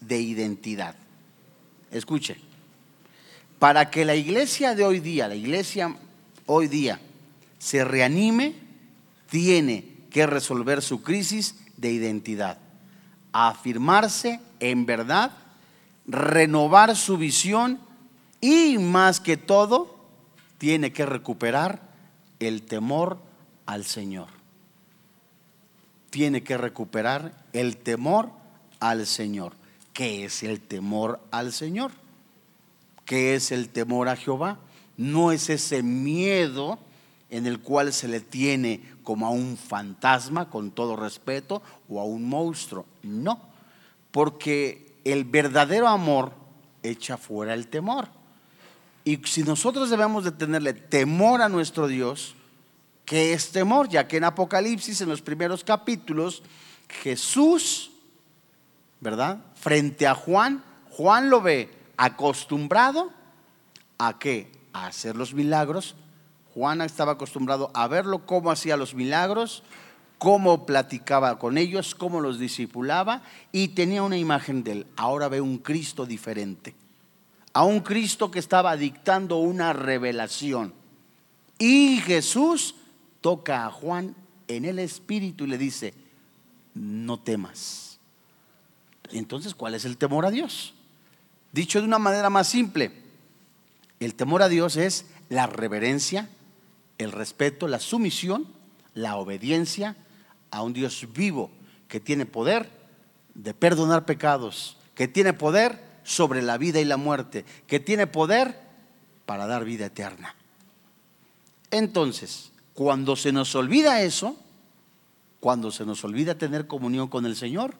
de identidad. Escuche, para que la iglesia de hoy día, la iglesia hoy día, se reanime, tiene que resolver su crisis de identidad, afirmarse en verdad, renovar su visión y más que todo, tiene que recuperar el temor al Señor. Tiene que recuperar el temor al Señor. ¿Qué es el temor al Señor? ¿Qué es el temor a Jehová? No es ese miedo en el cual se le tiene como a un fantasma, con todo respeto, o a un monstruo. No, porque el verdadero amor echa fuera el temor. Y si nosotros debemos de tenerle temor a nuestro Dios, ¿qué es temor? Ya que en Apocalipsis, en los primeros capítulos, Jesús, ¿verdad? Frente a Juan, Juan lo ve acostumbrado a qué? A hacer los milagros. Juan estaba acostumbrado a verlo cómo hacía los milagros, cómo platicaba con ellos, cómo los discipulaba y tenía una imagen de él. Ahora ve un Cristo diferente. A un Cristo que estaba dictando una revelación. Y Jesús toca a Juan en el espíritu y le dice, no temas. Entonces, ¿cuál es el temor a Dios? Dicho de una manera más simple, el temor a Dios es la reverencia, el respeto, la sumisión, la obediencia a un Dios vivo que tiene poder de perdonar pecados, que tiene poder sobre la vida y la muerte, que tiene poder para dar vida eterna. Entonces, cuando se nos olvida eso, cuando se nos olvida tener comunión con el Señor,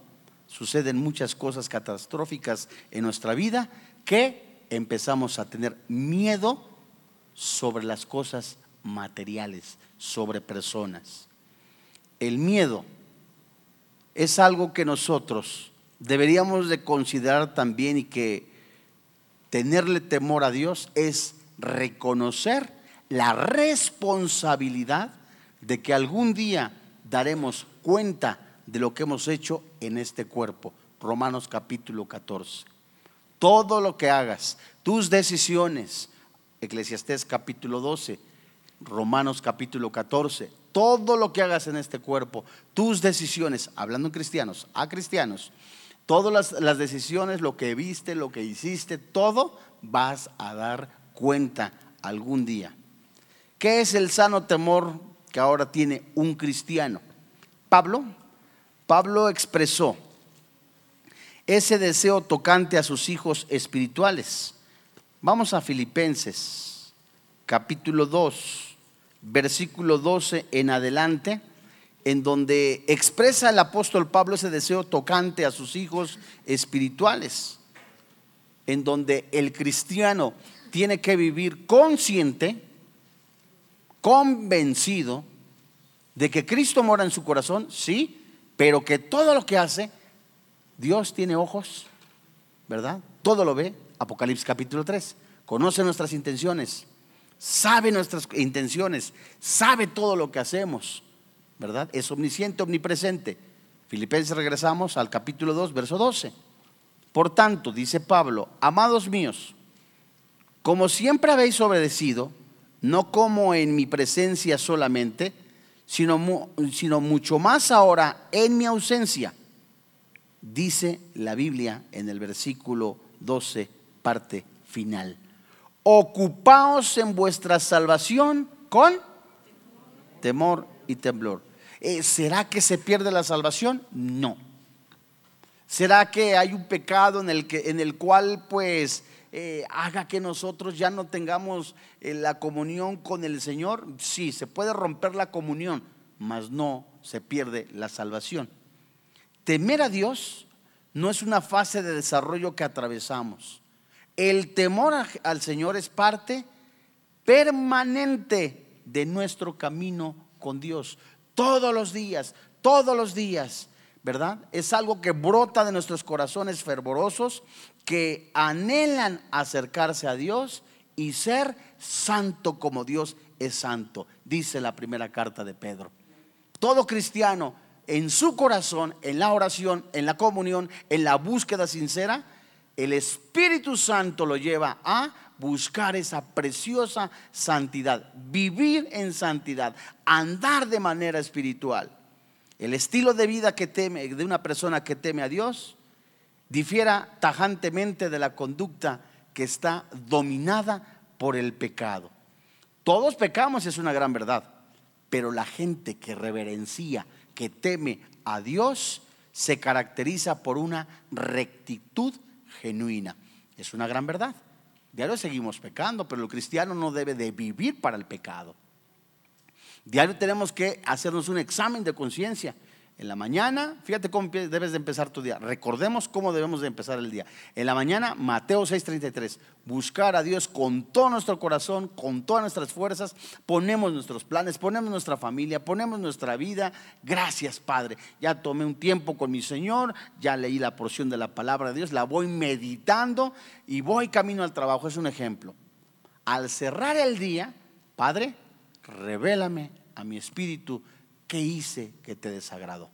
suceden muchas cosas catastróficas en nuestra vida que empezamos a tener miedo sobre las cosas materiales, sobre personas. El miedo es algo que nosotros deberíamos de considerar también y que tenerle temor a Dios es reconocer la responsabilidad de que algún día daremos cuenta de lo que hemos hecho en este cuerpo. Romanos capítulo 14. Todo lo que hagas, tus decisiones, Eclesiastés capítulo 12, Romanos capítulo 14, todo lo que hagas en este cuerpo, tus decisiones, hablando en cristianos, a cristianos, todas las, las decisiones, lo que viste, lo que hiciste, todo vas a dar cuenta algún día. ¿Qué es el sano temor que ahora tiene un cristiano? Pablo Pablo expresó ese deseo tocante a sus hijos espirituales. Vamos a Filipenses, capítulo 2, versículo 12 en adelante, en donde expresa el apóstol Pablo ese deseo tocante a sus hijos espirituales, en donde el cristiano tiene que vivir consciente, convencido de que Cristo mora en su corazón, sí, pero que todo lo que hace, Dios tiene ojos, ¿verdad? Todo lo ve, Apocalipsis capítulo 3. Conoce nuestras intenciones, sabe nuestras intenciones, sabe todo lo que hacemos, ¿verdad? Es omnisciente, omnipresente. Filipenses regresamos al capítulo 2, verso 12. Por tanto, dice Pablo, amados míos, como siempre habéis obedecido, no como en mi presencia solamente, sino, sino mucho más ahora en mi ausencia, dice la Biblia en el versículo 12, parte final. Ocupaos en vuestra salvación con temor y temblor. Eh, ¿Será que se pierde la salvación? No. ¿Será que hay un pecado en el, que, en el cual pues eh, haga que nosotros ya no tengamos eh, la comunión con el Señor, sí, se puede romper la comunión, mas no se pierde la salvación. Temer a Dios no es una fase de desarrollo que atravesamos. El temor al Señor es parte permanente de nuestro camino con Dios. Todos los días, todos los días ¿verdad? Es algo que brota de nuestros corazones fervorosos que anhelan acercarse a Dios y ser santo como Dios es santo, dice la primera carta de Pedro. Todo cristiano en su corazón, en la oración, en la comunión, en la búsqueda sincera, el Espíritu Santo lo lleva a buscar esa preciosa santidad, vivir en santidad, andar de manera espiritual. El estilo de vida que teme de una persona que teme a Dios difiera tajantemente de la conducta que está dominada por el pecado. Todos pecamos, es una gran verdad, pero la gente que reverencia, que teme a Dios, se caracteriza por una rectitud genuina. Es una gran verdad. Diario seguimos pecando, pero el cristiano no debe de vivir para el pecado. Diario tenemos que hacernos un examen de conciencia en la mañana, fíjate cómo debes de empezar tu día. Recordemos cómo debemos de empezar el día. En la mañana, Mateo 6:33, buscar a Dios con todo nuestro corazón, con todas nuestras fuerzas, ponemos nuestros planes, ponemos nuestra familia, ponemos nuestra vida. Gracias, Padre. Ya tomé un tiempo con mi Señor, ya leí la porción de la palabra de Dios, la voy meditando y voy camino al trabajo. Es un ejemplo. Al cerrar el día, Padre, revélame a mi espíritu ¿qué hice que te desagradó?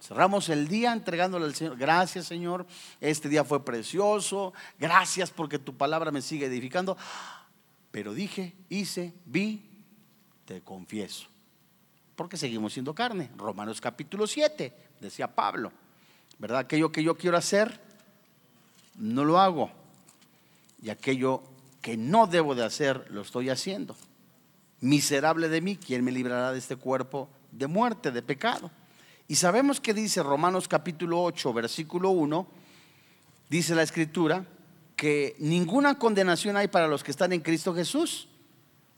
Cerramos el día entregándole al Señor. Gracias, Señor. Este día fue precioso. Gracias porque tu palabra me sigue edificando. Pero dije, hice, vi, te confieso. Porque seguimos siendo carne. Romanos capítulo 7, decía Pablo. ¿Verdad? Aquello que yo quiero hacer, no lo hago. Y aquello que no debo de hacer, lo estoy haciendo. Miserable de mí, ¿quién me librará de este cuerpo de muerte, de pecado? Y sabemos que dice Romanos capítulo 8, versículo 1, dice la escritura, que ninguna condenación hay para los que están en Cristo Jesús.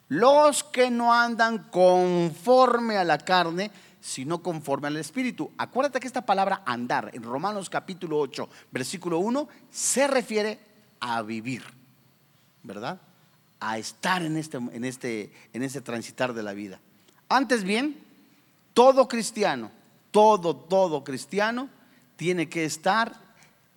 Los que no andan conforme a la carne, sino conforme al Espíritu. Acuérdate que esta palabra andar en Romanos capítulo 8, versículo 1, se refiere a vivir, ¿verdad? A estar en este, en este, en transitar de la vida. Antes bien, todo cristiano, todo, todo cristiano tiene que estar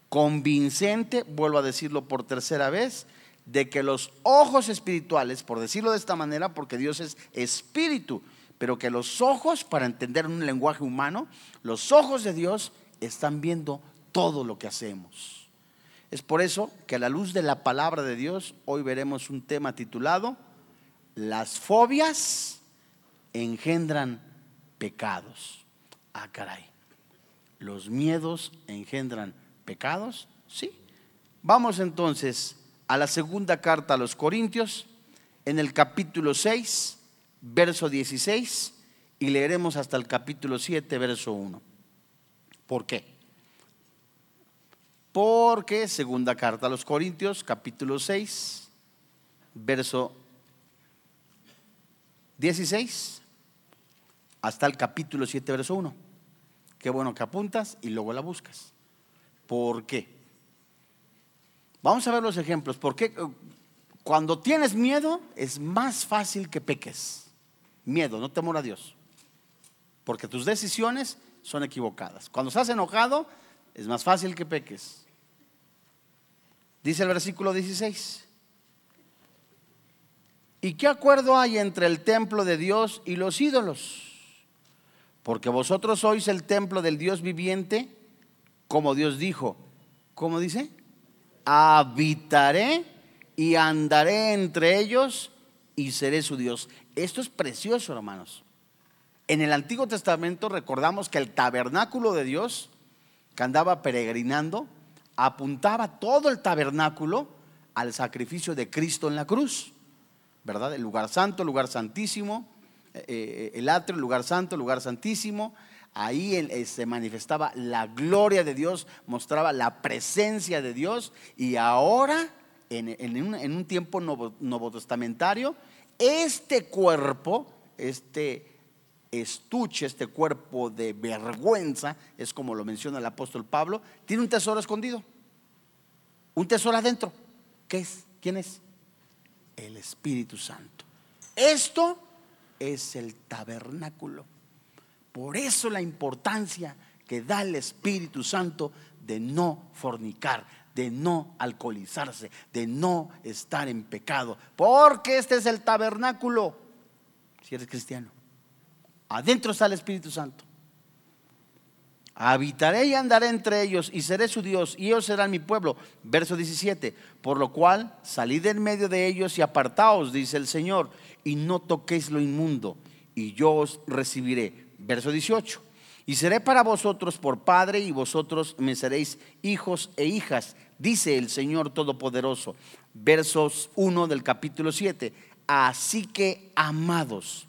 convincente, vuelvo a decirlo por tercera vez, de que los ojos espirituales, por decirlo de esta manera, porque Dios es espíritu, pero que los ojos, para entender un lenguaje humano, los ojos de Dios están viendo todo lo que hacemos. Es por eso que a la luz de la palabra de Dios, hoy veremos un tema titulado Las fobias engendran pecados. Ah, caray. ¿Los miedos engendran pecados? Sí. Vamos entonces a la segunda carta a los Corintios, en el capítulo 6, verso 16, y leeremos hasta el capítulo 7, verso 1. ¿Por qué? Porque segunda carta a los Corintios, capítulo 6, verso 16, hasta el capítulo 7, verso 1. Qué bueno que apuntas y luego la buscas. ¿Por qué? Vamos a ver los ejemplos. Porque cuando tienes miedo es más fácil que peques. Miedo, no temor a Dios. Porque tus decisiones son equivocadas. Cuando estás enojado es más fácil que peques. Dice el versículo 16. ¿Y qué acuerdo hay entre el templo de Dios y los ídolos? Porque vosotros sois el templo del Dios viviente, como Dios dijo. ¿Cómo dice? Habitaré y andaré entre ellos y seré su Dios. Esto es precioso, hermanos. En el Antiguo Testamento recordamos que el tabernáculo de Dios, que andaba peregrinando, apuntaba todo el tabernáculo al sacrificio de Cristo en la cruz, ¿verdad? El lugar santo, el lugar santísimo, eh, eh, el atrio, el lugar santo, el lugar santísimo. Ahí eh, se manifestaba la gloria de Dios, mostraba la presencia de Dios. Y ahora, en, un, en un, tiempo novotestamentario, este cuerpo, este estuche, este cuerpo de vergüenza, es como lo menciona el apóstol Pablo, tiene un tesoro escondido. Un tesoro adentro. ¿Qué es? ¿Quién es? El Espíritu Santo. Esto es el tabernáculo. Por eso la importancia que da el Espíritu Santo de no fornicar, de no alcoholizarse, de no estar en pecado. Porque este es el tabernáculo. Si eres cristiano. Adentro está el Espíritu Santo. Habitaré y andaré entre ellos y seré su Dios y ellos serán mi pueblo. Verso 17. Por lo cual salid en medio de ellos y apartaos, dice el Señor, y no toquéis lo inmundo, y yo os recibiré. Verso 18. Y seré para vosotros por padre y vosotros me seréis hijos e hijas, dice el Señor Todopoderoso. Versos 1 del capítulo 7. Así que, amados,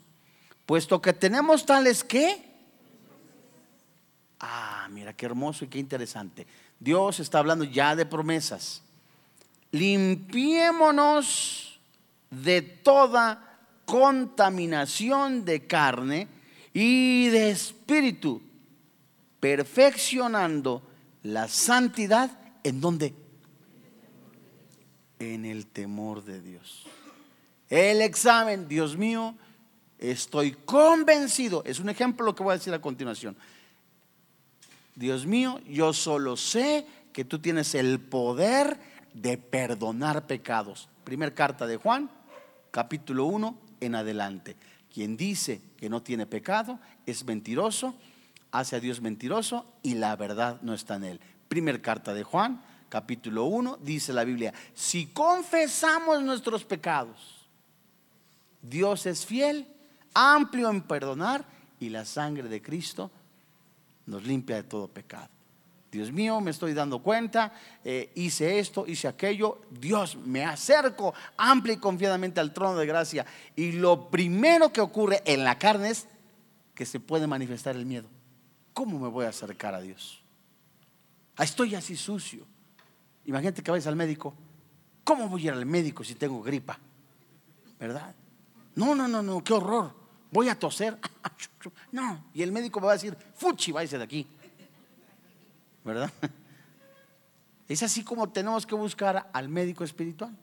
puesto que tenemos tales que Ah, mira qué hermoso y qué interesante. Dios está hablando ya de promesas. Limpiémonos de toda contaminación de carne y de espíritu, perfeccionando la santidad en donde? En el temor de Dios. El examen, Dios mío, estoy convencido, es un ejemplo lo que voy a decir a continuación Dios mío, yo solo sé que tú tienes el poder de perdonar pecados. Primer carta de Juan, capítulo 1 en adelante. Quien dice que no tiene pecado es mentiroso, hace a Dios mentiroso y la verdad no está en él. Primer carta de Juan, capítulo 1, dice la Biblia, si confesamos nuestros pecados, Dios es fiel, amplio en perdonar y la sangre de Cristo nos limpia de todo pecado. Dios mío, me estoy dando cuenta, eh, hice esto, hice aquello, Dios, me acerco amplia y confiadamente al trono de gracia. Y lo primero que ocurre en la carne es que se puede manifestar el miedo. ¿Cómo me voy a acercar a Dios? Ah, estoy así sucio. Imagínate que vayas al médico. ¿Cómo voy a ir al médico si tengo gripa? ¿Verdad? No, no, no, no, qué horror voy a toser. No, y el médico va a decir, fuchi, váyase de aquí. ¿Verdad? Es así como tenemos que buscar al médico espiritual.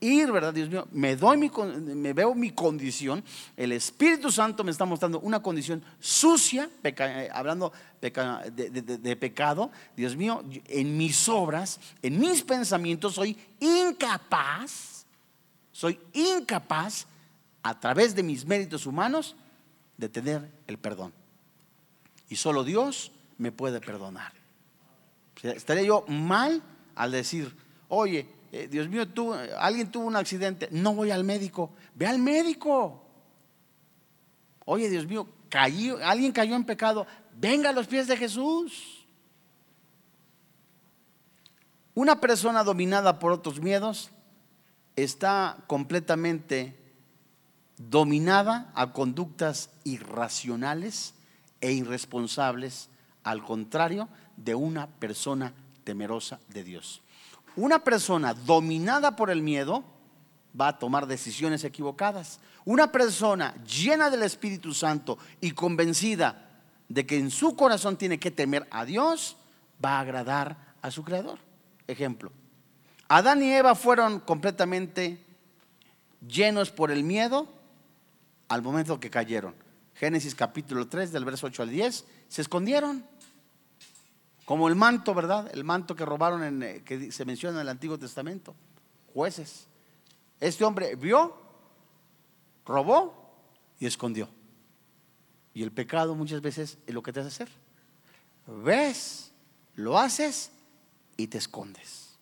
Ir, ¿verdad? Dios mío, me, doy mi, me veo mi condición. El Espíritu Santo me está mostrando una condición sucia, eh, hablando de pecado. Dios mío, en mis obras, en mis pensamientos, soy incapaz, soy incapaz a través de mis méritos humanos de tener el perdón. Y solo Dios me puede perdonar. Estaría yo mal al decir, oye, eh, Dios mío, tú, alguien tuvo un accidente, no voy al médico, ve al médico. Oye, Dios mío, alguien cayó en pecado, venga a los pies de Jesús. Una persona dominada por otros miedos está completamente dominada a conductas irracionales e irresponsables, al contrario de una persona temerosa de Dios. Una persona dominada por el miedo va a tomar decisiones equivocadas. Una persona llena del Espíritu Santo y convencida de que en su corazón tiene que temer a Dios, va a agradar a su Creador. Ejemplo, Adán y Eva fueron completamente llenos por el miedo al momento que cayeron. Génesis capítulo 3 del verso 8 al 10, se escondieron. Como el manto, ¿verdad? El manto que robaron, en, eh, que se menciona en el Antiguo Testamento. Jueces. Este hombre vio, robó y escondió. Y el pecado muchas veces es lo que te hace hacer. Ves, lo haces y te escondes.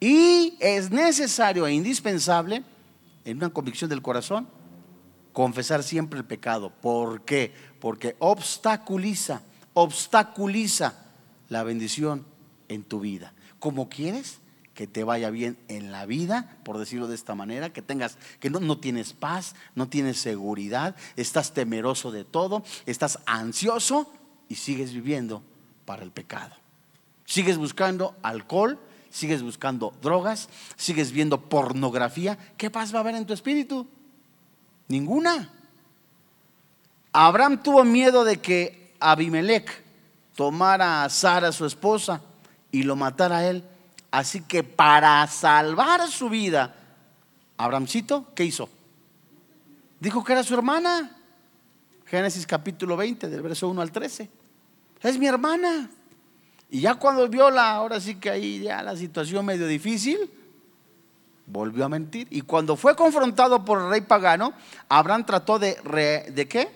Y es necesario e indispensable, en una convicción del corazón, confesar siempre el pecado. ¿Por qué? Porque obstaculiza, obstaculiza la bendición en tu vida. Como quieres que te vaya bien en la vida, por decirlo de esta manera, que tengas, que no, no tienes paz, no tienes seguridad, estás temeroso de todo, estás ansioso y sigues viviendo para el pecado. Sigues buscando alcohol, sigues buscando drogas, sigues viendo pornografía. ¿Qué paz va a haber en tu espíritu? Ninguna. Abraham tuvo miedo de que Abimelech tomara a Sara, su esposa, y lo matara a él. Así que para salvar su vida, Abrahamcito, ¿qué hizo? Dijo que era su hermana. Génesis capítulo 20, del verso 1 al 13. Es mi hermana. Y ya cuando vio la, ahora sí que ahí ya la situación medio difícil, volvió a mentir. Y cuando fue confrontado por el rey pagano, Abraham trató de, ¿de qué?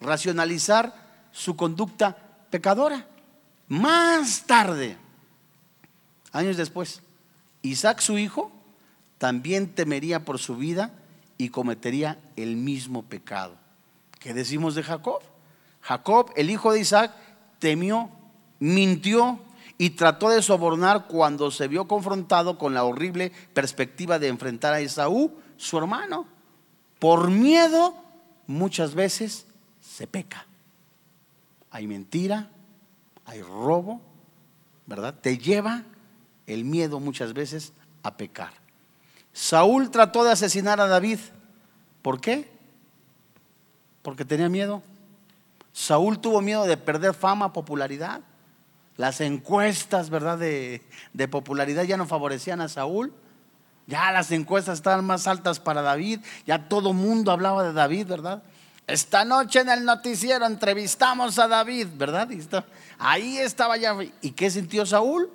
Racionalizar su conducta pecadora. Más tarde, años después, Isaac su hijo también temería por su vida y cometería el mismo pecado. ¿Qué decimos de Jacob? Jacob, el hijo de Isaac, temió, mintió y trató de sobornar cuando se vio confrontado con la horrible perspectiva de enfrentar a Esaú, su hermano. Por miedo, muchas veces se peca. Hay mentira, hay robo, ¿verdad? Te lleva el miedo muchas veces a pecar. Saúl trató de asesinar a David. ¿Por qué? Porque tenía miedo. Saúl tuvo miedo de perder fama, popularidad. Las encuestas, ¿verdad? De, popularidad ya no favorecían a Saúl. Ya las encuestas estaban más altas para David. Ya todo mundo hablaba de David, ¿verdad? Esta noche en el noticiero entrevistamos a David, ¿verdad? ahí estaba ya. ¿Y qué sintió Saúl?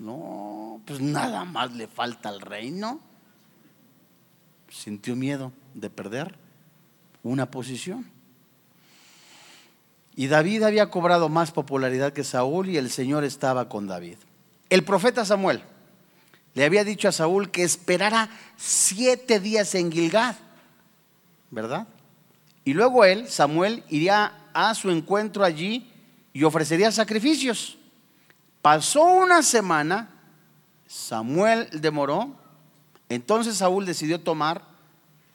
No, pues nada más le falta al reino. Sintió miedo de perder una posición. Y David había cobrado más popularidad que Saúl y el Señor estaba con David. El profeta Samuel le había dicho a Saúl que esperara siete días en Gilgad, ¿verdad? Y luego él, Samuel, iría a su encuentro allí y ofrecería sacrificios. Pasó una semana, Samuel demoró, entonces Saúl decidió tomar,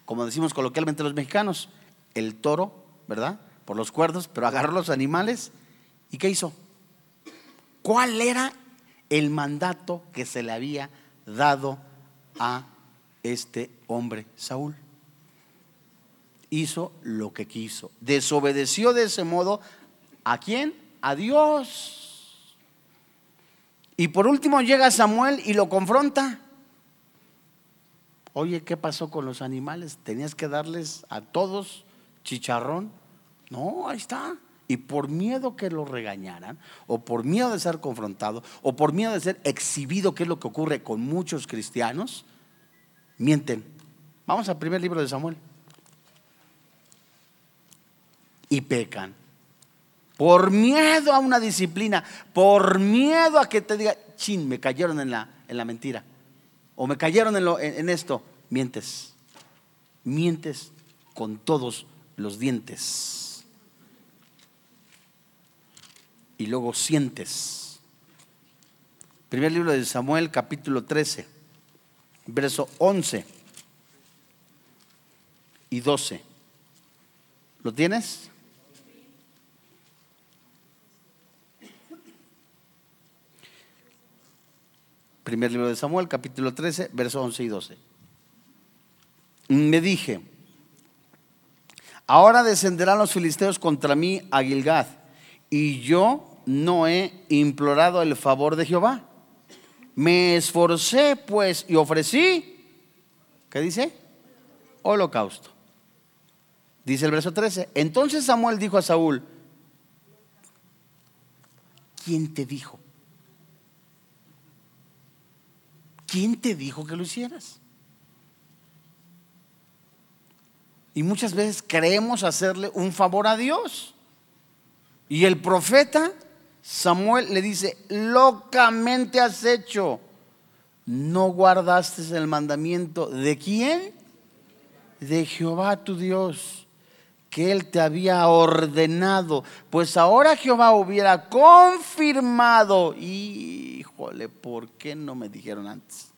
como decimos coloquialmente los mexicanos, el toro, ¿verdad? Por los cuerdos, pero agarró los animales. ¿Y qué hizo? ¿Cuál era el mandato que se le había dado a este hombre, Saúl? hizo lo que quiso. Desobedeció de ese modo a quién? A Dios. Y por último llega Samuel y lo confronta. Oye, ¿qué pasó con los animales? ¿Tenías que darles a todos chicharrón? No, ahí está. Y por miedo que lo regañaran, o por miedo de ser confrontado, o por miedo de ser exhibido, que es lo que ocurre con muchos cristianos, mienten. Vamos al primer libro de Samuel y pecan. Por miedo a una disciplina, por miedo a que te diga, chin, me cayeron en la, en la mentira. O me cayeron en, lo, en esto. Mientes. Mientes con todos los dientes. Y luego sientes. Primer libro de Samuel, capítulo 13, verso 11 y 12. ¿Lo tienes? Primer libro de Samuel, capítulo 13, versos 11 y 12. Me dije, ahora descenderán los filisteos contra mí a Gilgad, y yo no he implorado el favor de Jehová. Me esforcé pues y ofrecí, ¿qué dice? Holocausto. Dice el verso 13. Entonces Samuel dijo a Saúl, ¿quién te dijo? ¿Quién te dijo que lo hicieras? Y muchas veces creemos hacerle un favor a Dios. Y el profeta Samuel le dice, locamente has hecho. ¿No guardaste el mandamiento de quién? De Jehová tu Dios, que él te había ordenado. Pues ahora Jehová hubiera confirmado híjole, ¿por qué no me dijeron antes?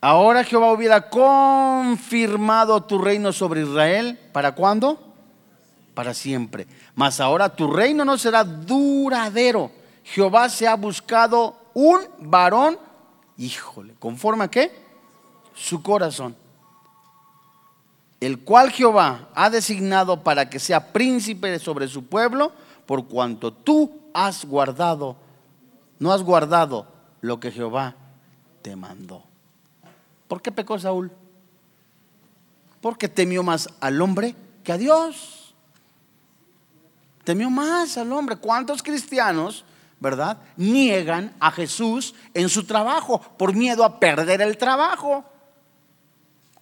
Ahora Jehová hubiera confirmado tu reino sobre Israel. ¿Para cuándo? Para siempre. Mas ahora tu reino no será duradero. Jehová se ha buscado un varón, híjole, ¿conforme a qué? Su corazón el cual Jehová ha designado para que sea príncipe sobre su pueblo, por cuanto tú has guardado, no has guardado lo que Jehová te mandó. ¿Por qué pecó Saúl? Porque temió más al hombre que a Dios. Temió más al hombre. ¿Cuántos cristianos, verdad, niegan a Jesús en su trabajo por miedo a perder el trabajo?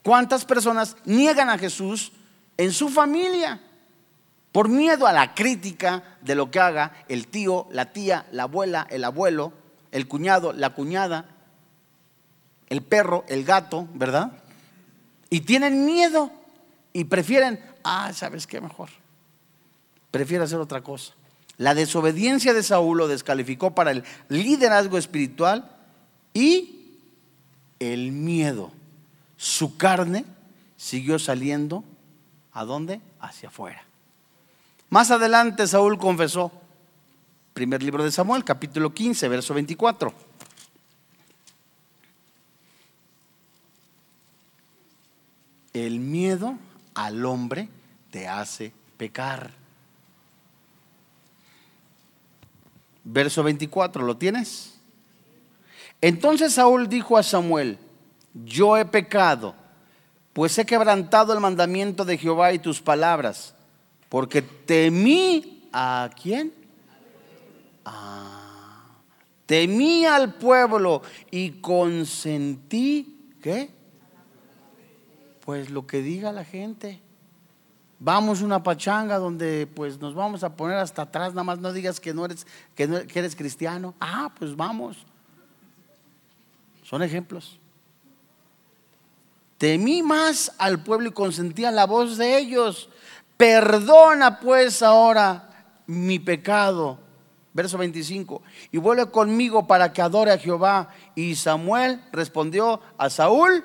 ¿Cuántas personas niegan a Jesús en su familia, por miedo a la crítica de lo que haga el tío, la tía, la abuela, el abuelo, el cuñado, la cuñada, el perro, el gato, ¿verdad? Y tienen miedo y prefieren, ah, ¿sabes qué mejor? Prefiere hacer otra cosa. La desobediencia de Saúl lo descalificó para el liderazgo espiritual y el miedo. Su carne siguió saliendo, ¿a dónde? Hacia afuera. Más adelante Saúl confesó, primer libro de Samuel, capítulo 15, verso 24. El miedo al hombre te hace pecar. Verso 24, ¿lo tienes? Entonces Saúl dijo a Samuel, yo he pecado, pues he quebrantado el mandamiento de Jehová y tus palabras, porque temí a quién? Temí al pueblo y consentí, ¿qué? Pues lo que diga la gente. Vamos a una pachanga donde pues nos vamos a poner hasta atrás, nada más no digas que no eres, que, que eres cristiano. Ah, pues vamos. Son ejemplos. Temí más al pueblo y consentía la voz de ellos. Perdona pues ahora mi pecado. Verso 25. Y vuelve conmigo para que adore a Jehová. Y Samuel respondió a Saúl,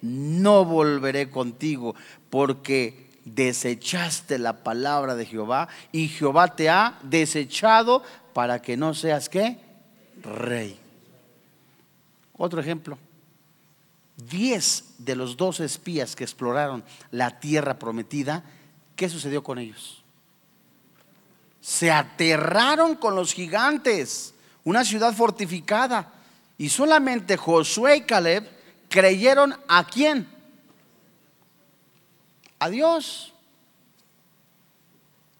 no volveré contigo porque desechaste la palabra de Jehová y Jehová te ha desechado para que no seas qué? Rey. Otro ejemplo. Diez de los dos espías que exploraron la tierra prometida, ¿qué sucedió con ellos? Se aterraron con los gigantes, una ciudad fortificada, y solamente Josué y Caleb creyeron a quién? A Dios.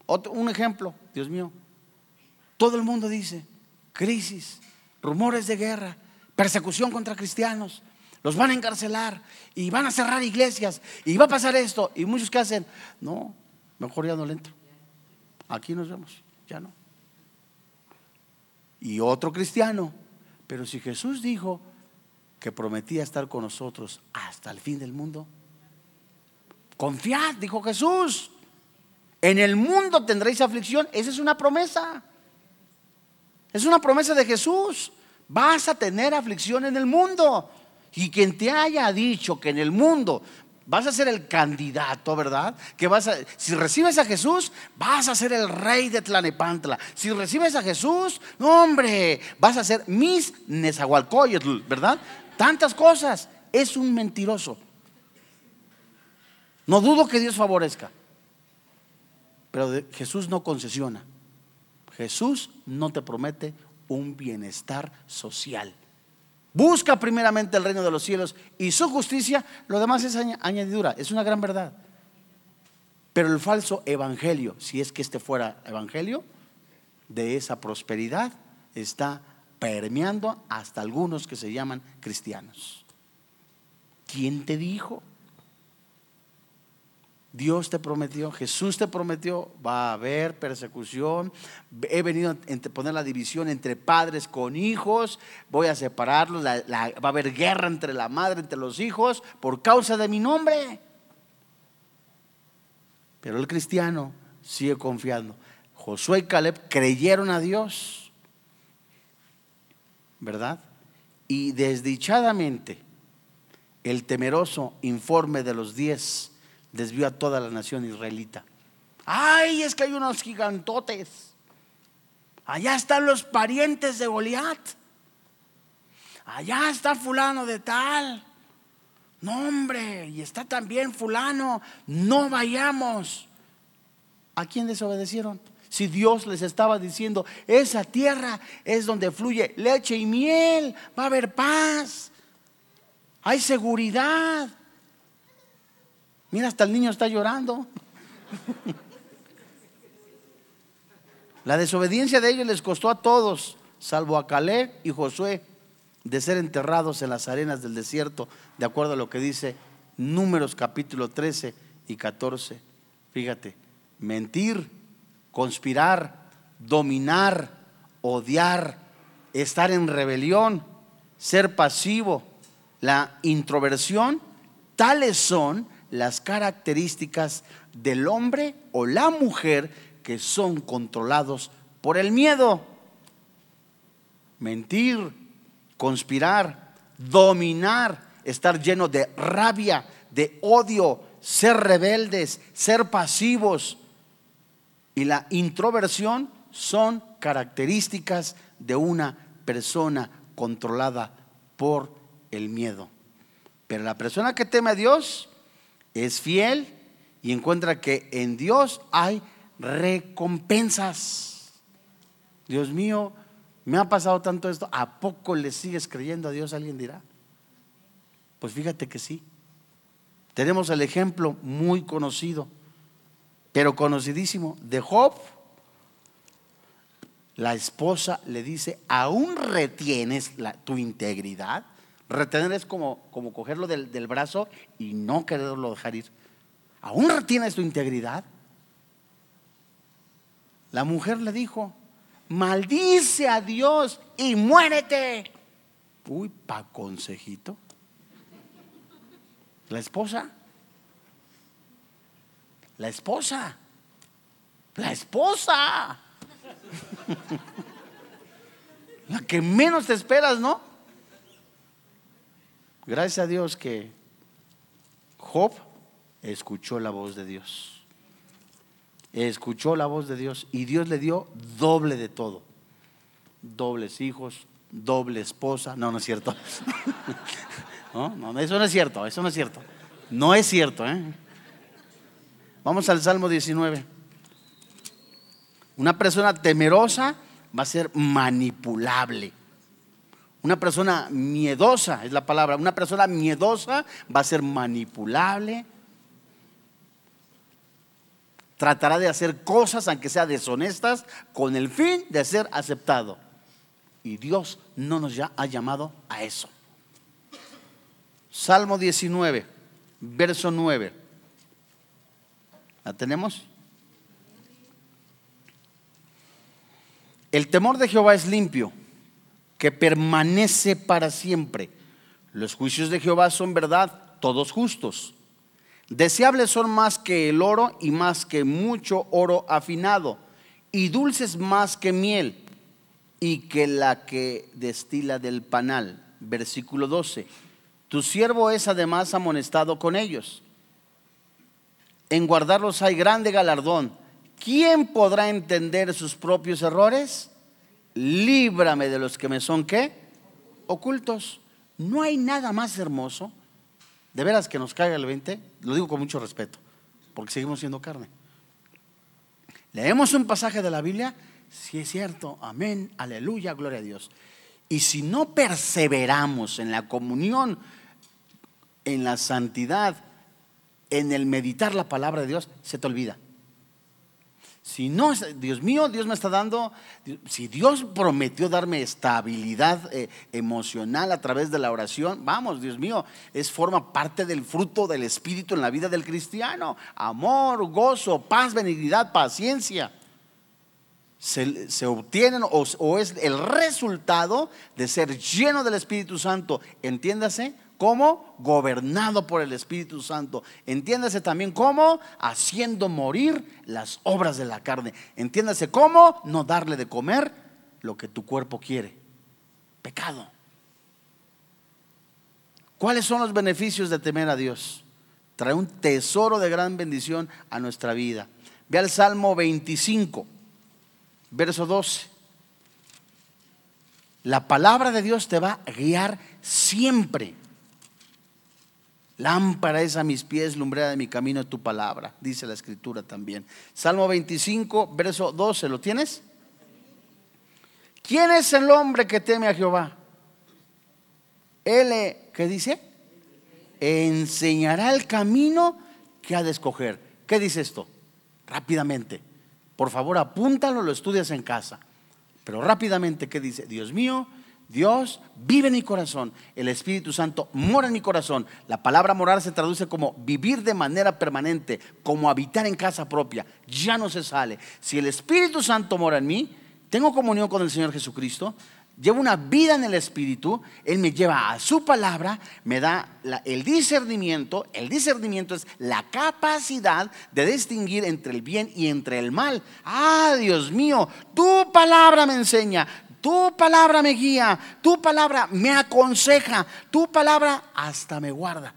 Otro, un ejemplo, Dios mío. Todo el mundo dice, crisis, rumores de guerra, persecución contra cristianos, los van a encarcelar y van a cerrar iglesias y va a pasar esto. Y muchos que hacen, no, mejor ya no le entro. Aquí nos vemos, ya no. Y otro cristiano, pero si Jesús dijo que prometía estar con nosotros hasta el fin del mundo, confiad, dijo Jesús. En el mundo tendréis aflicción. Esa es una promesa. Es una promesa de Jesús. Vas a tener aflicción en el mundo. Y quien te haya dicho que en el mundo vas a ser el candidato, ¿verdad? Que vas a, si recibes a Jesús, vas a ser el rey de Tlanepantla. Si recibes a Jesús, no hombre, vas a ser Miss Nezahualcóyotl, ¿verdad? Tantas cosas. Es un mentiroso. No dudo que Dios favorezca. Pero Jesús no concesiona. Jesús no te promete un bienestar social. Busca primeramente el reino de los cielos y su justicia, lo demás es añadidura, es una gran verdad. Pero el falso evangelio, si es que este fuera evangelio, de esa prosperidad está permeando hasta algunos que se llaman cristianos. ¿Quién te dijo? Dios te prometió, Jesús te prometió, va a haber persecución. He venido a poner la división entre padres con hijos, voy a separarlos, va a haber guerra entre la madre, entre los hijos, por causa de mi nombre. Pero el cristiano sigue confiando. Josué y Caleb creyeron a Dios, ¿verdad? Y desdichadamente el temeroso informe de los diez desvió a toda la nación israelita. Ay, es que hay unos gigantotes. Allá están los parientes de Goliat. Allá está fulano de tal. No, hombre, y está también fulano. No vayamos. ¿A quién desobedecieron? Si Dios les estaba diciendo, esa tierra es donde fluye leche y miel, va a haber paz, hay seguridad. Mira, hasta el niño está llorando. La desobediencia de ellos les costó a todos, salvo a Caleb y Josué, de ser enterrados en las arenas del desierto, de acuerdo a lo que dice Números capítulo 13 y 14. Fíjate, mentir, conspirar, dominar, odiar, estar en rebelión, ser pasivo, la introversión, tales son las características del hombre o la mujer que son controlados por el miedo. Mentir, conspirar, dominar, estar lleno de rabia, de odio, ser rebeldes, ser pasivos. Y la introversión son características de una persona controlada por el miedo. Pero la persona que teme a Dios es fiel y encuentra que en Dios hay recompensas. Dios mío, me ha pasado tanto esto. ¿A poco le sigues creyendo a Dios? Alguien dirá. Pues fíjate que sí. Tenemos el ejemplo muy conocido, pero conocidísimo, de Job. La esposa le dice, ¿aún retienes tu integridad? Retener es como, como cogerlo del, del brazo y no quererlo dejar ir. ¿Aún retienes tu integridad? La mujer le dijo, maldice a Dios y muérete. Uy, pa' consejito. La esposa. La esposa. La esposa. La que menos te esperas, ¿no? Gracias a Dios que Job escuchó la voz de Dios. Escuchó la voz de Dios y Dios le dio doble de todo. Dobles hijos, doble esposa. No, no es cierto. No, no, eso no es cierto, eso no es cierto. No es cierto. ¿eh? Vamos al Salmo 19. Una persona temerosa va a ser manipulable. Una persona miedosa es la palabra. Una persona miedosa va a ser manipulable. Tratará de hacer cosas, aunque sean deshonestas, con el fin de ser aceptado. Y Dios no nos ha llamado a eso. Salmo 19, verso 9. ¿La tenemos? El temor de Jehová es limpio, que permanece para siempre. Los juicios de Jehová son verdad, todos justos. Deseables son más que el oro y más que mucho oro afinado, y dulces más que miel y que la que destila del panal. Versículo 12. Tu siervo es además amonestado con ellos. En guardarlos hay grande galardón. ¿Quién podrá entender sus propios errores? Líbrame de los que me son qué? Ocultos. No hay nada más hermoso. De veras que nos caiga el 20, lo digo con mucho respeto, porque seguimos siendo carne. Leemos un pasaje de la Biblia, si es cierto, amén, aleluya, gloria a Dios. Y si no perseveramos en la comunión en la santidad, en el meditar la palabra de Dios, se te olvida. Si no, Dios mío, Dios me está dando, si Dios prometió darme estabilidad eh, emocional a través de la oración, vamos, Dios mío, es forma parte del fruto del Espíritu en la vida del cristiano. Amor, gozo, paz, benignidad, paciencia. Se, obtienen o, o es el resultado de ser lleno del Espíritu Santo, entiéndase, ¿Cómo? Gobernado por el Espíritu Santo. Entiéndase también cómo haciendo morir las obras de la carne. Entiéndase cómo no darle de comer lo que tu cuerpo quiere. Pecado. ¿Cuáles son los beneficios de temer a Dios? Trae un tesoro de gran bendición a nuestra vida. Ve al Salmo 25, verso 12. La palabra de Dios te va a guiar siempre. Lámpara es a mis pies, lumbrera de mi camino tu palabra, dice la escritura también. Salmo 25, verso 12, ¿lo tienes? ¿Quién es el hombre que teme a Jehová? Él, ¿qué dice? Enseñará el camino que ha de escoger. ¿Qué dice esto? Rápidamente. Por favor, apúntalo, lo estudias en casa. Pero rápidamente, ¿qué dice? Dios mío, Dios vive en mi corazón, el Espíritu Santo mora en mi corazón. La palabra morar se traduce como vivir de manera permanente, como habitar en casa propia. Ya no se sale. Si el Espíritu Santo mora en mí, tengo comunión con el Señor Jesucristo, llevo una vida en el Espíritu, Él me lleva a su palabra, me da el discernimiento. El discernimiento es la capacidad de distinguir entre el bien y entre el mal. Ah, Dios mío, tu palabra me enseña, tu palabra me guía, tu palabra me aconseja, tu palabra hasta me guarda.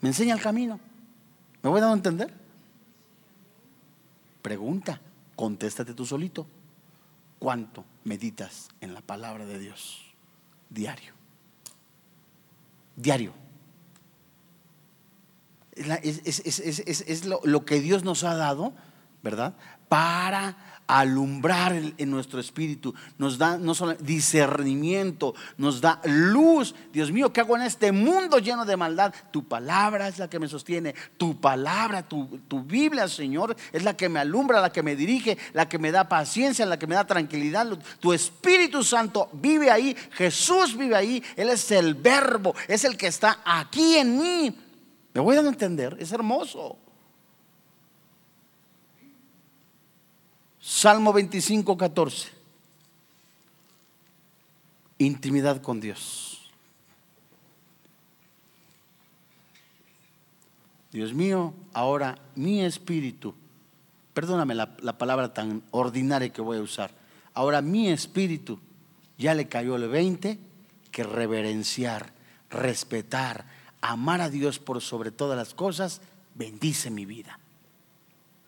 Me enseña el camino. ¿Me voy dar a entender? Pregunta, contéstate tú solito. ¿Cuánto meditas en la palabra de Dios? Diario. Diario. Es, lo, lo que Dios nos ha dado, ¿verdad? Para alumbrar en nuestro espíritu, nos da no solo discernimiento, nos da luz. Dios mío, ¿qué hago en este mundo lleno de maldad? Tu palabra es la que me sostiene, tu palabra, tu, tu Biblia, Señor, es la que me alumbra, la que me dirige, la que me da paciencia, la que me da tranquilidad. Tu Espíritu Santo vive ahí, Jesús vive ahí, Él es el verbo, es el que está aquí en mí. Me voy a entender, es hermoso. Salmo 25, 14. Intimidad con Dios. Dios mío, ahora mi espíritu, perdóname la, la, palabra tan ordinaria que voy a usar, ahora mi espíritu ya le cayó el 20 que reverenciar, respetar, amar a Dios por sobre todas las cosas, bendice mi vida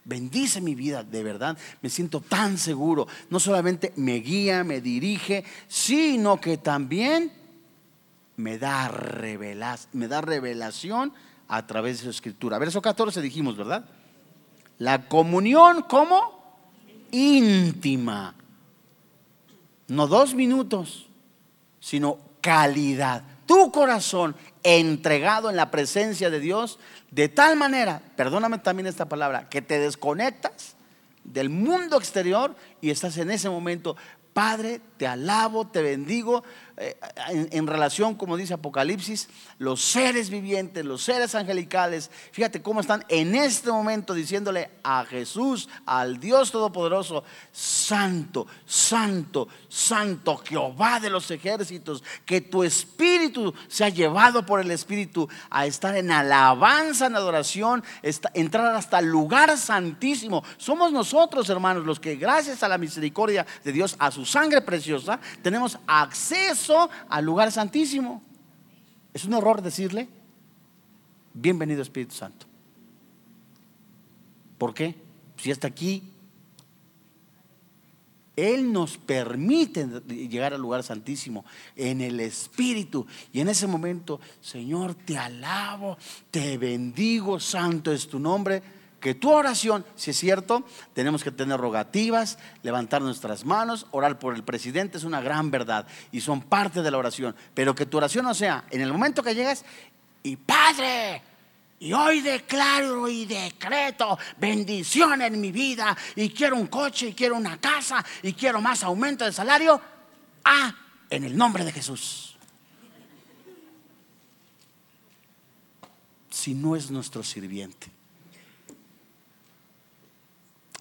bendice mi vida, de verdad. Me siento tan seguro. No solamente me guía, me dirige, sino que también me da, me da revelación a través de su escritura. Verso 14 dijimos, ¿verdad? La comunión como íntima. No dos minutos, sino calidad. Tu corazón entregado en la presencia de Dios de tal manera, perdóname también esta palabra, que te desconectas del mundo exterior y estás en ese momento Padre, te alabo, te bendigo. Eh, en, relación, como dice Apocalipsis, los seres vivientes, los seres angelicales, fíjate cómo están en este momento diciéndole a Jesús, al Dios Todopoderoso, Santo, Santo, Santo, Jehová de los ejércitos, que tu espíritu se ha llevado por el espíritu a estar en alabanza, en adoración, entrar hasta el lugar santísimo. Somos nosotros, hermanos, los que gracias a la misericordia de Dios, a su sangre preciosa, tenemos acceso al lugar santísimo. Es un error decirle, bienvenido Espíritu Santo. ¿Por qué? Si está aquí, Él nos permite llegar al lugar santísimo en el Espíritu. Y en ese momento, Señor, te alabo, te bendigo, santo es tu nombre que tu oración, si es cierto, tenemos que tener rogativas, levantar nuestras manos, orar por el presidente, es una gran verdad y son parte de la oración, pero que tu oración no sea en el momento que llegas y Padre, y hoy declaro y decreto bendición en mi vida y quiero un coche y quiero una casa y quiero más aumento de salario, ah, en el nombre de Jesús. Si no es nuestro sirviente.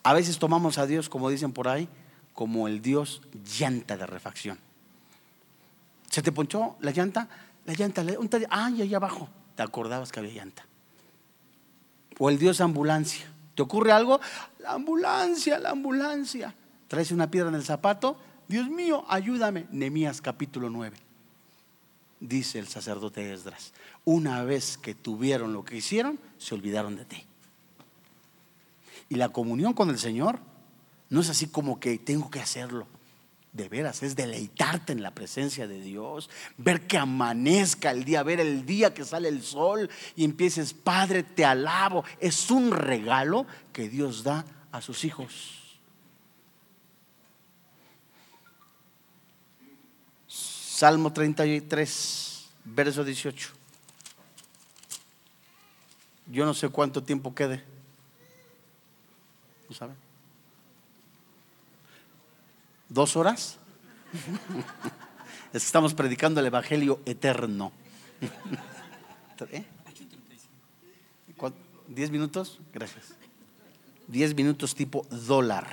A veces tomamos a Dios, como dicen por ahí, como el Dios llanta de refacción. ¿Se te ponchó la llanta? La llanta, ay, ahí abajo. Te acordabas que había llanta. O el Dios ambulancia. ¿Te ocurre algo? La ambulancia, la ambulancia. Traes una piedra en el zapato. Dios mío, ayúdame. Nemías capítulo 9. Dice el sacerdote Esdras. Una vez que tuvieron lo que hicieron, se olvidaron de ti. Y la comunión con el Señor no es así como que tengo que hacerlo. De veras, es deleitarte en la presencia de Dios, ver que amanezca el día, ver el día que sale el sol y empieces, Padre, te alabo. Es un regalo que Dios da a sus hijos. Salmo 33, verso 18. Yo no sé cuánto tiempo quede. ¿No saben? ¿Dos horas? Estamos predicando el Evangelio eterno. ¿Eh? ¿Diez minutos? Gracias. Diez minutos tipo dólar.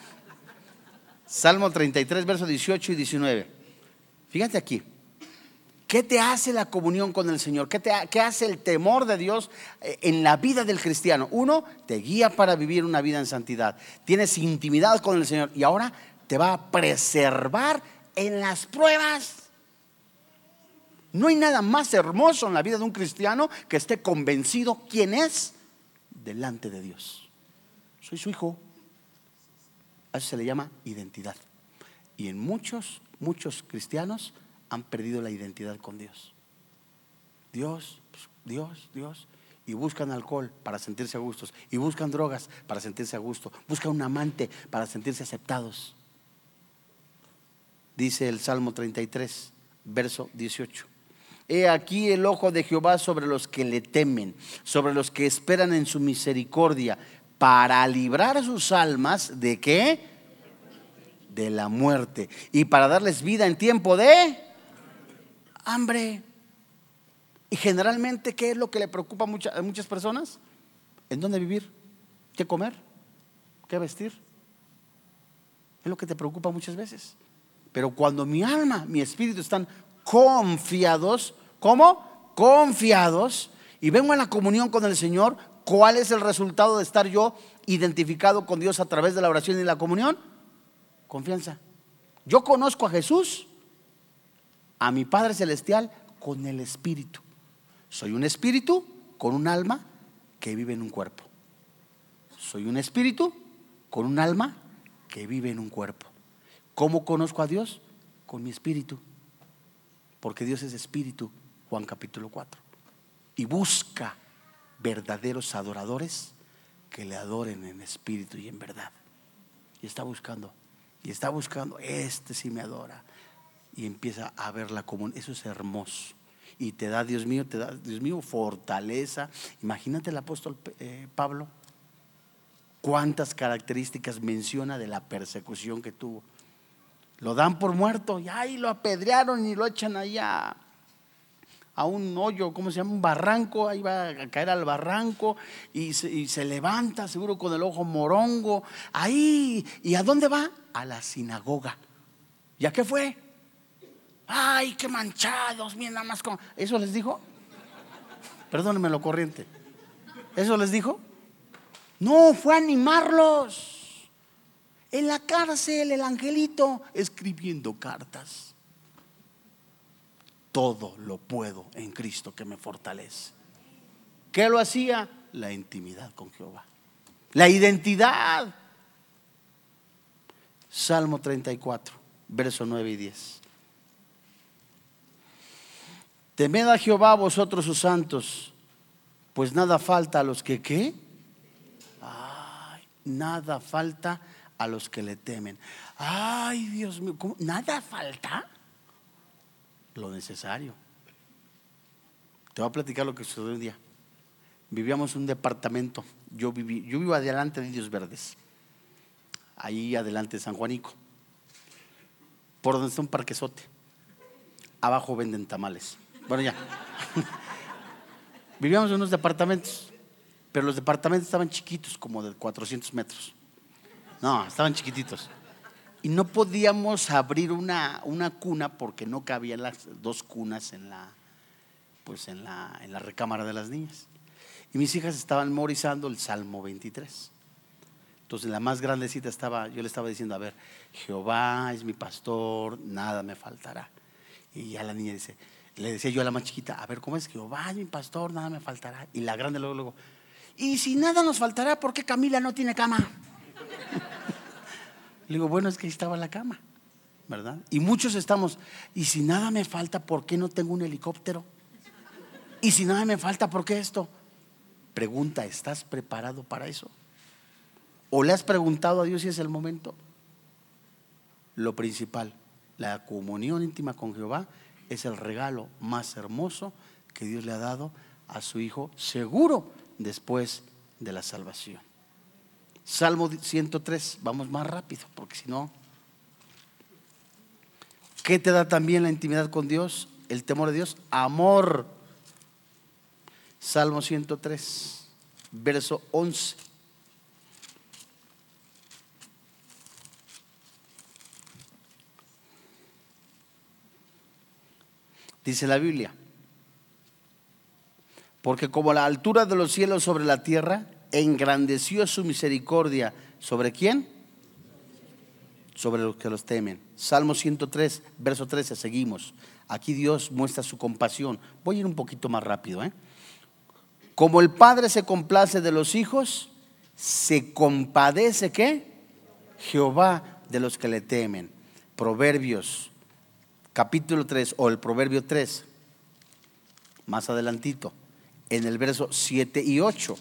Salmo 33, versos 18 y 19. Fíjate aquí. ¿Qué te hace la comunión con el Señor? ¿Qué, te, ¿Qué, hace el temor de Dios eh, en la vida del cristiano? Uno, te guía para vivir una vida en santidad. Tienes intimidad con el Señor y ahora te va a preservar en las pruebas. No hay nada más hermoso en la vida de un cristiano que esté convencido quién es delante de Dios. Soy su hijo. A eso se le llama identidad. Y en muchos, muchos cristianos han perdido la identidad con Dios. Dios, pues, Dios, Dios. Y buscan alcohol para sentirse a gustos. Y buscan drogas para sentirse a gusto. Buscan un amante para sentirse aceptados. Dice el Salmo 33, verso 18. He aquí el ojo de Jehová sobre los que le temen, sobre los que esperan en su misericordia, para librar sus almas de qué? De la muerte. Y para darles vida en tiempo de hambre. Y generalmente, ¿qué es lo que le preocupa a muchas personas? ¿En dónde vivir? ¿Qué comer? ¿Qué vestir? Es lo que te preocupa muchas veces. Pero cuando mi alma, mi espíritu están confiados, ¿cómo? Confiados, y vengo a la comunión con el Señor, ¿cuál es el resultado de estar yo identificado con Dios a través de la oración y la comunión? Confianza. Yo conozco a Jesús a mi Padre Celestial con el Espíritu. Soy un espíritu con un alma que vive en un cuerpo. Soy un espíritu con un alma que vive en un cuerpo. ¿Cómo conozco a Dios? Con mi espíritu. Porque Dios es espíritu, Juan capítulo 4. Y busca verdaderos adoradores que le adoren en espíritu y en verdad. Y está buscando, y está buscando, este sí me adora, y empieza a ver la común. Eso es hermoso. Y te da, Dios mío, te da, Dios mío, fortaleza. Imagínate el apóstol eh, Pablo. Cuántas características menciona de la persecución que tuvo. Lo dan por muerto y ahí lo apedrearon y lo echan allá a un hoyo, ¿cómo se llama? Un barranco, ahí va a caer al barranco y se, y se, levanta seguro con el ojo morongo, ahí, ¿y a dónde va? A la sinagoga. ¿Ya qué fue? Ay, qué manchados, miren nada más con... ¿Eso les dijo? Perdónenme lo corriente. ¿Eso les dijo? No, fue animarlos. En la cárcel, el angelito escribiendo cartas. Todo lo puedo en Cristo que me fortalece. ¿Qué lo hacía? La intimidad con Jehová. La identidad. Salmo 34, verso 9 y 10. Temed a Jehová vosotros sus santos, pues nada falta a los que qué. Ay, nada falta a los que le temen. Ay, Dios mío, ¿nada falta? Lo necesario. Te voy a platicar lo que sucedió un día. Vivíamos en un departamento. Yo, viví, yo vivo adelante de Indios Verdes. Ahí adelante de San Juanico. Por donde está un parquesote. Abajo venden tamales. Bueno, ya. Vivíamos en unos departamentos, pero los departamentos estaban chiquitos, como de 400 metros. No, estaban chiquititos. Y no podíamos abrir una, una cuna porque no cabían las dos cunas en la, pues en la, en la recámara de las niñas. Y mis hijas estaban memorizando el Salmo 23. Entonces la más grandecita estaba, yo le estaba diciendo, a ver, Jehová es mi pastor, nada me faltará. Y ya la niña dice, le decía yo a la más chiquita, a ver, ¿cómo es que va mi pastor, nada me faltará? Y la grande luego, luego, y si nada nos faltará, ¿por qué Camila no tiene cama? Le digo, bueno, es que ahí estaba la cama, ¿verdad? Y muchos estamos, y si nada me falta, ¿por qué no tengo un helicóptero? Y si nada me falta, ¿por qué esto? Pregunta, ¿estás preparado para eso? ¿O le has preguntado a Dios si es el momento? Lo principal, la comunión íntima con Jehová es el regalo más hermoso que Dios le ha dado a su Hijo, seguro después de la salvación. Salmo 103, vamos más rápido, porque si no... ¿Qué te da también la intimidad con Dios? El temor de Dios, amor. Salmo 103, verso 11. Dice la Biblia, porque como la altura de los cielos sobre la tierra, engrandeció su misericordia. ¿Sobre quién? Sobre los que los temen. Salmo 103, verso 13, seguimos. Aquí Dios muestra su compasión. Voy a ir un poquito más rápido. ¿eh? Como el Padre se complace de los hijos, se compadece qué? Jehová de los que le temen. Proverbios capítulo 3 o el proverbio 3, más adelantito, en el verso 7 y 8.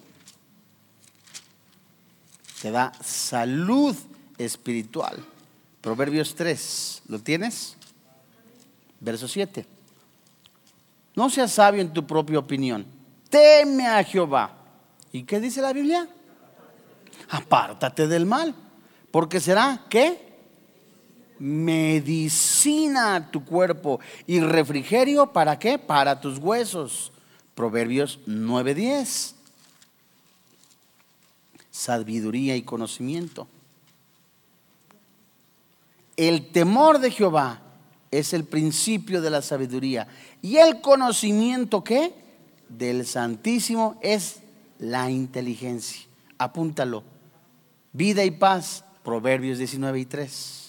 Te da salud espiritual. Proverbios 3, ¿lo tienes? Verso 7. No seas sabio en tu propia opinión. Teme a Jehová. ¿Y qué dice la Biblia? Apártate del mal. Porque será, ¿qué? Medicina a tu cuerpo y refrigerio para qué? Para tus huesos. Proverbios 9:10. Sabiduría y conocimiento. El temor de Jehová es el principio de la sabiduría. ¿Y el conocimiento qué? Del Santísimo es la inteligencia. Apúntalo. Vida y paz. Proverbios 19 y 3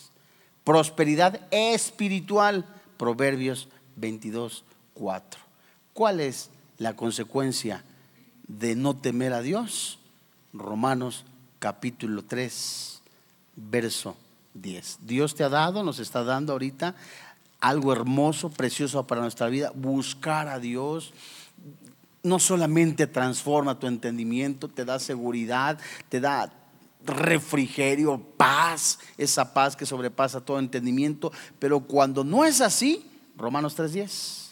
prosperidad espiritual. Proverbios 22, 4. ¿Cuál es la consecuencia de no temer a Dios? Romanos capítulo 3, verso 10. Dios te ha dado, nos está dando ahorita algo hermoso, precioso para nuestra vida, buscar a Dios. No solamente transforma tu entendimiento, te da seguridad, te da refrigerio, paz, esa paz que sobrepasa todo entendimiento. Pero cuando no es así, Romanos 3:10,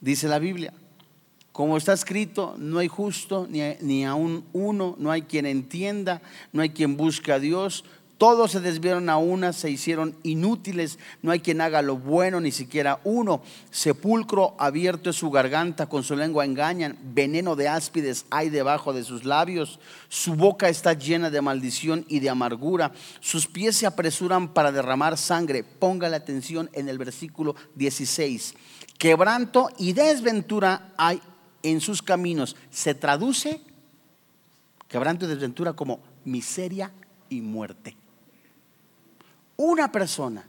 dice la Biblia, como está escrito, no hay justo ni, ni aún uno, no hay quien entienda, no hay quien busque a Dios. Todos se desviaron a una, se hicieron inútiles, no hay quien haga lo bueno, ni siquiera uno. Sepulcro abierto es su garganta, con su lengua engañan, veneno de áspides hay debajo de sus labios, su boca está llena de maldición y de amargura, sus pies se apresuran para derramar sangre. Ponga la atención en el versículo 16. Quebranto y desventura hay en sus caminos. Se traduce quebranto y desventura como miseria y muerte. Una persona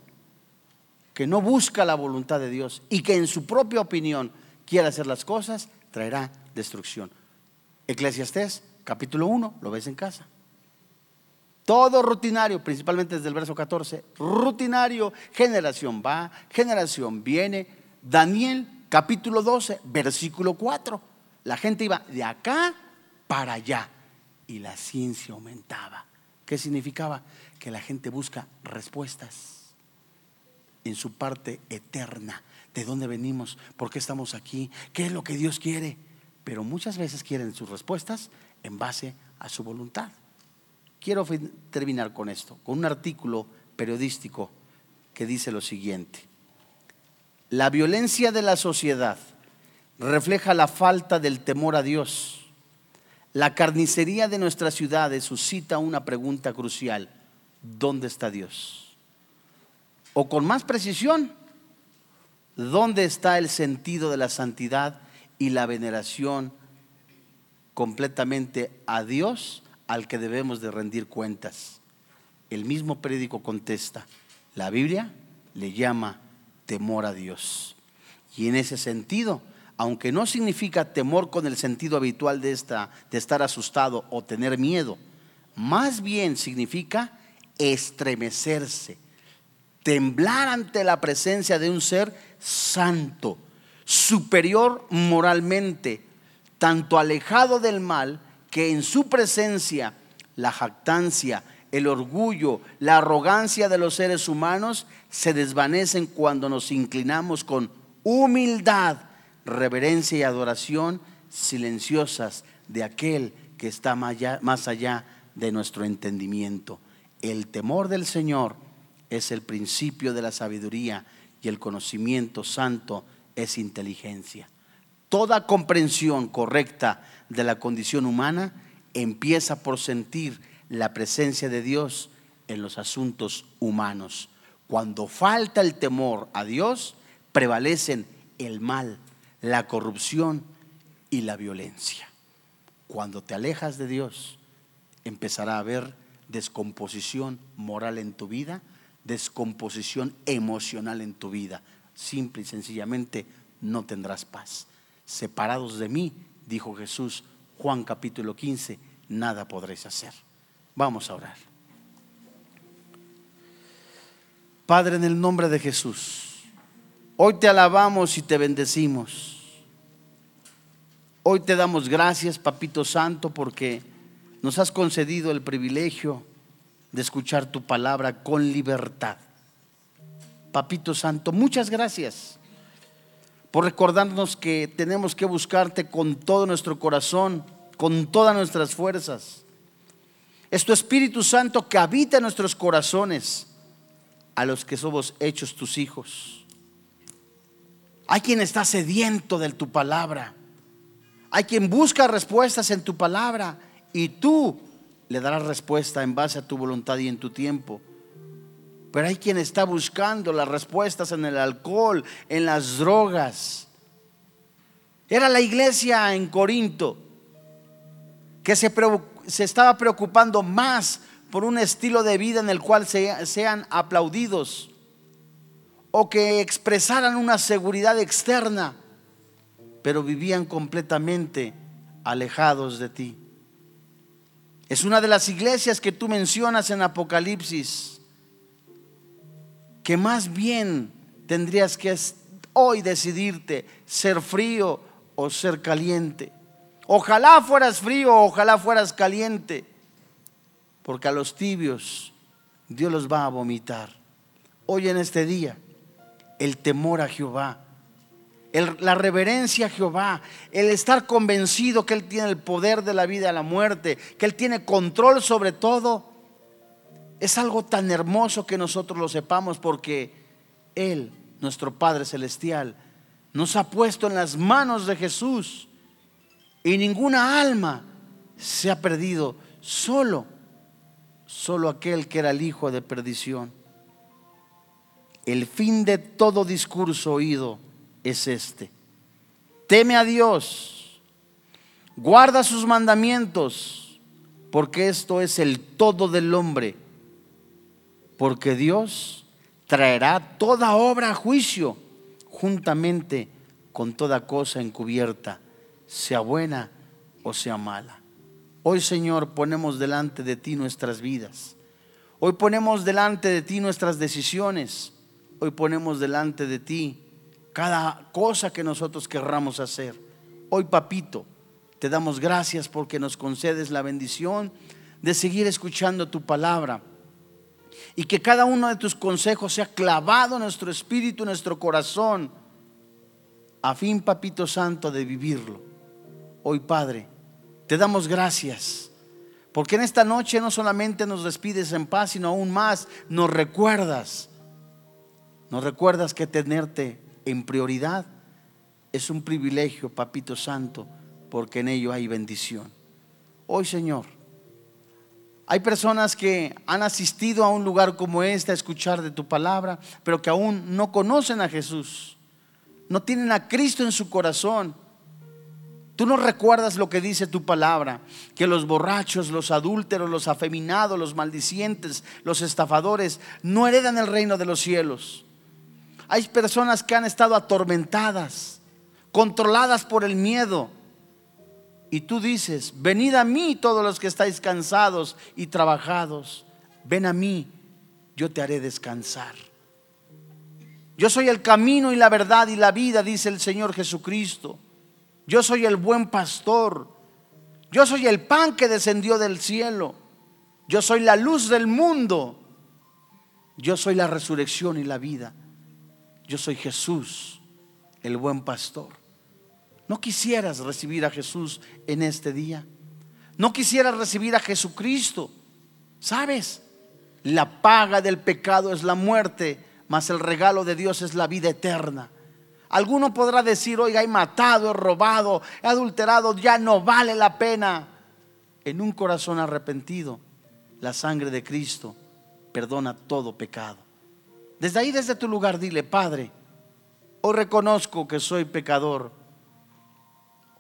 que no busca la voluntad de Dios y que en su propia opinión quiere hacer las cosas, traerá destrucción. Eclesiastés, capítulo 1, lo ves en casa. Todo rutinario, principalmente desde el verso 14, rutinario, generación va, generación viene. Daniel, capítulo 12, versículo 4. La gente iba de acá para allá y la ciencia aumentaba. ¿Qué significaba? Que la gente busca respuestas en su parte eterna. ¿De dónde venimos? ¿Por qué estamos aquí? ¿Qué es lo que Dios quiere? Pero muchas veces quieren sus respuestas en base a su voluntad. Quiero terminar con esto, con un artículo periodístico que dice lo siguiente. La violencia de la sociedad refleja la falta del temor a Dios la carnicería de nuestras ciudades suscita una pregunta crucial. ¿Dónde está Dios? O con más precisión, ¿dónde está el sentido de la santidad y la veneración completamente a Dios al que debemos de rendir cuentas? El mismo periódico contesta, la Biblia le llama temor a Dios. Y en ese sentido, aunque no significa temor con el sentido habitual de, esta, de estar asustado o tener miedo, más bien significa estremecerse, temblar ante la presencia de un ser santo, superior moralmente, tanto alejado del mal que en su presencia la jactancia, el orgullo, la arrogancia de los seres humanos se desvanecen cuando nos inclinamos con humildad reverencia y adoración silenciosas de aquel que está más allá, de nuestro entendimiento. El temor del Señor es el principio de la sabiduría y el conocimiento santo es inteligencia. Toda comprensión correcta de la condición humana empieza por sentir la presencia de Dios en los asuntos humanos. Cuando falta el temor a Dios, prevalecen el mal, la corrupción y la violencia. Cuando te alejas de Dios, empezará a haber descomposición moral en tu vida, descomposición emocional en tu vida. Simple y sencillamente no tendrás paz. Separados de mí, dijo Jesús, Juan capítulo 15, nada podréis hacer. Vamos a orar. Padre, en el nombre de Jesús, hoy te alabamos y te bendecimos. Hoy te damos gracias, Papito Santo, porque nos has concedido el privilegio de escuchar tu palabra con libertad. Papito Santo, muchas gracias por recordarnos que tenemos que buscarte con todo nuestro corazón, con todas nuestras fuerzas. Es tu Espíritu Santo que habita en nuestros corazones a los que somos hechos tus hijos. Hay quien está sediento de tu palabra. Hay quien busca respuestas en tu palabra y tú le darás respuesta en base a tu voluntad y en tu tiempo. Pero hay quien está buscando las respuestas en el alcohol, en las drogas. Era la iglesia en Corinto que se, se estaba preocupando más por un estilo de vida en el cual sean aplaudidos o que expresaran una seguridad externa, pero vivían completamente alejados de ti. Es una de las iglesias que tú mencionas en Apocalipsis, que más bien tendrías que hoy decidirte ser frío o ser caliente. Ojalá fueras frío, ojalá fueras caliente, porque a los tibios Dios los va a vomitar. Hoy en este día, el temor a Jehová la reverencia a Jehová, el estar convencido que Él tiene el poder de la vida y la muerte, que Él tiene control sobre todo, es algo tan hermoso que nosotros lo sepamos porque Él, nuestro Padre Celestial, nos ha puesto en las manos de Jesús y ninguna alma se ha perdido, solo, solo aquel que era el hijo de perdición. El fin de todo discurso oído es este. Teme a Dios, guarda sus mandamientos, porque esto es el todo del hombre, porque Dios traerá toda obra a juicio juntamente con toda cosa encubierta, sea buena o sea mala. Hoy Señor ponemos delante de ti nuestras vidas. Hoy ponemos delante de ti nuestras decisiones. Hoy ponemos delante de ti cada cosa que nosotros querramos hacer. Hoy, papito, te damos gracias porque nos concedes la bendición de seguir escuchando tu palabra y que cada uno de tus consejos sea clavado en nuestro espíritu, en nuestro corazón, a fin, papito santo, de vivirlo. Hoy, Padre, te damos gracias. Porque en esta noche no solamente nos despides en paz, sino aún más nos recuerdas. Nos recuerdas que tenerte en prioridad es un privilegio, papito santo, porque en ello hay bendición. Hoy, Señor, hay personas que han asistido a un lugar como este a escuchar de tu palabra, pero que aún no conocen a Jesús, no tienen a Cristo en su corazón. Tú no recuerdas lo que dice tu palabra, que los borrachos, los adúlteros, los afeminados, los maldicientes, los estafadores no heredan el reino de los cielos. Hay personas que han estado atormentadas, controladas por el miedo. Y tú dices, venid a mí todos los que estáis cansados y trabajados. Ven a mí, yo te haré descansar. Yo soy el camino y la verdad y la vida, dice el Señor Jesucristo. Yo soy el buen pastor. Yo soy el pan que descendió del cielo. Yo soy la luz del mundo. Yo soy la resurrección y la vida. Yo soy Jesús, el buen pastor. ¿No quisieras recibir a Jesús en este día? ¿No quisieras recibir a Jesucristo? ¿Sabes? La paga del pecado es la muerte, mas el regalo de Dios es la vida eterna. Alguno podrá decir, oiga, he matado, he robado, he adulterado, ya no vale la pena. En un corazón arrepentido, la sangre de Cristo perdona todo pecado. Desde ahí, desde tu lugar, dile, Padre, hoy reconozco que soy pecador.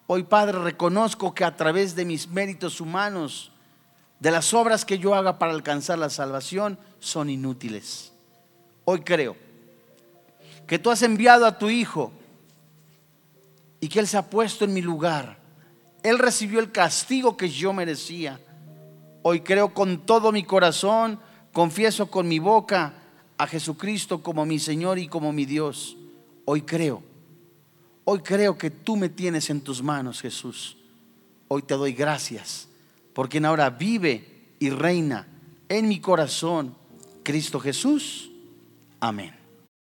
Hoy, Padre, reconozco que a través de mis méritos humanos, de las obras que yo haga para alcanzar la salvación, son inútiles. Hoy creo que tú has enviado a tu Hijo y que Él se ha puesto en mi lugar. Él recibió el castigo que yo merecía. Hoy creo con todo mi corazón, confieso con mi boca a Jesucristo como mi Señor y como mi Dios. Hoy creo, hoy creo que tú me tienes en tus manos, Jesús. Hoy te doy gracias por quien ahora vive y reina en mi corazón, Cristo Jesús. Amén.